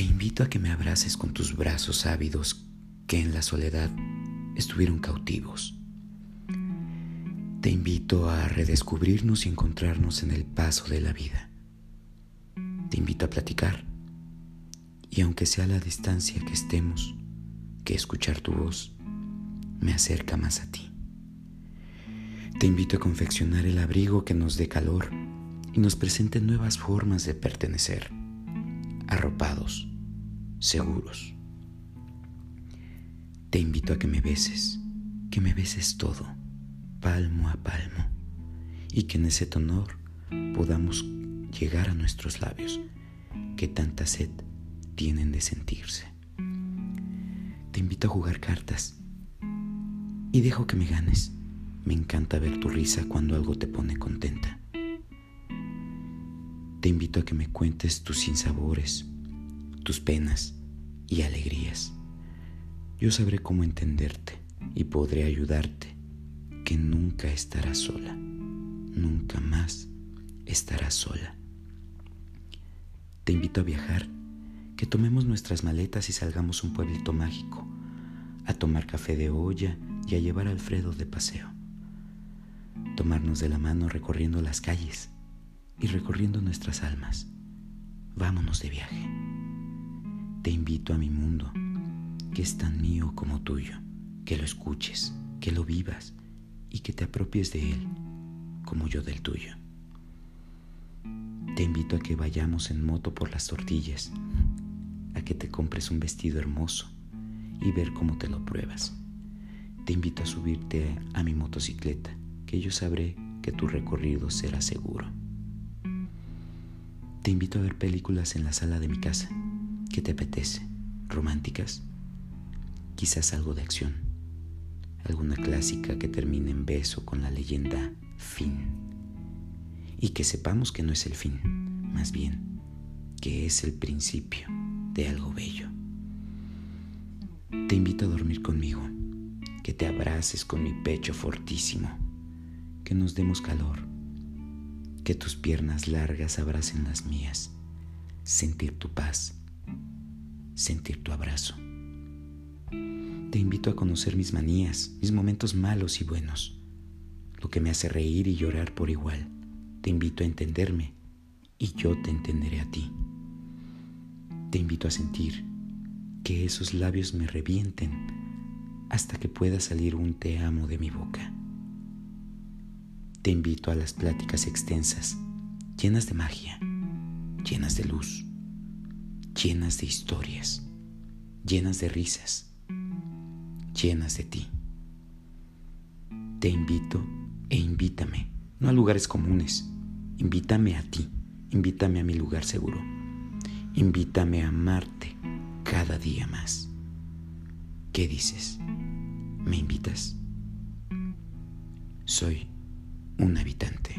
invito a que me abraces con tus brazos ávidos que en la soledad estuvieron cautivos. Te invito a redescubrirnos y encontrarnos en el paso de la vida. Te invito a platicar y aunque sea la distancia que estemos, que escuchar tu voz me acerca más a ti. Te invito a confeccionar el abrigo que nos dé calor y nos presente nuevas formas de pertenecer, arropados, seguros. Te invito a que me beses, que me beses todo, palmo a palmo, y que en ese tonor podamos llegar a nuestros labios, que tanta sed tienen de sentirse. Te invito a jugar cartas y dejo que me ganes. Me encanta ver tu risa cuando algo te pone contenta. Te invito a que me cuentes tus sinsabores, tus penas y alegrías. Yo sabré cómo entenderte y podré ayudarte, que nunca estarás sola, nunca más estarás sola. Te invito a viajar, que tomemos nuestras maletas y salgamos a un pueblito mágico, a tomar café de olla y a llevar a Alfredo de paseo. Tomarnos de la mano recorriendo las calles y recorriendo nuestras almas. Vámonos de viaje. Te invito a mi mundo, que es tan mío como tuyo, que lo escuches, que lo vivas y que te apropies de él, como yo del tuyo. Te invito a que vayamos en moto por las tortillas, a que te compres un vestido hermoso y ver cómo te lo pruebas. Te invito a subirte a mi motocicleta, que yo sabré que tu recorrido será seguro. Te invito a ver películas en la sala de mi casa. ¿Qué te apetece? ¿Románticas? Quizás algo de acción. Alguna clásica que termine en beso con la leyenda fin y que sepamos que no es el fin, más bien que es el principio de algo bello. Te invito a dormir conmigo, que te abraces con mi pecho fortísimo, que nos demos calor, que tus piernas largas abracen las mías, sentir tu paz, sentir tu abrazo. Te invito a conocer mis manías, mis momentos malos y buenos, lo que me hace reír y llorar por igual te invito a entenderme y yo te entenderé a ti. Te invito a sentir que esos labios me revienten hasta que pueda salir un te amo de mi boca. Te invito a las pláticas extensas, llenas de magia, llenas de luz, llenas de historias, llenas de risas, llenas de ti. Te invito e invítame, no a lugares comunes, Invítame a ti, invítame a mi lugar seguro. Invítame a amarte cada día más. ¿Qué dices? ¿Me invitas? Soy un habitante.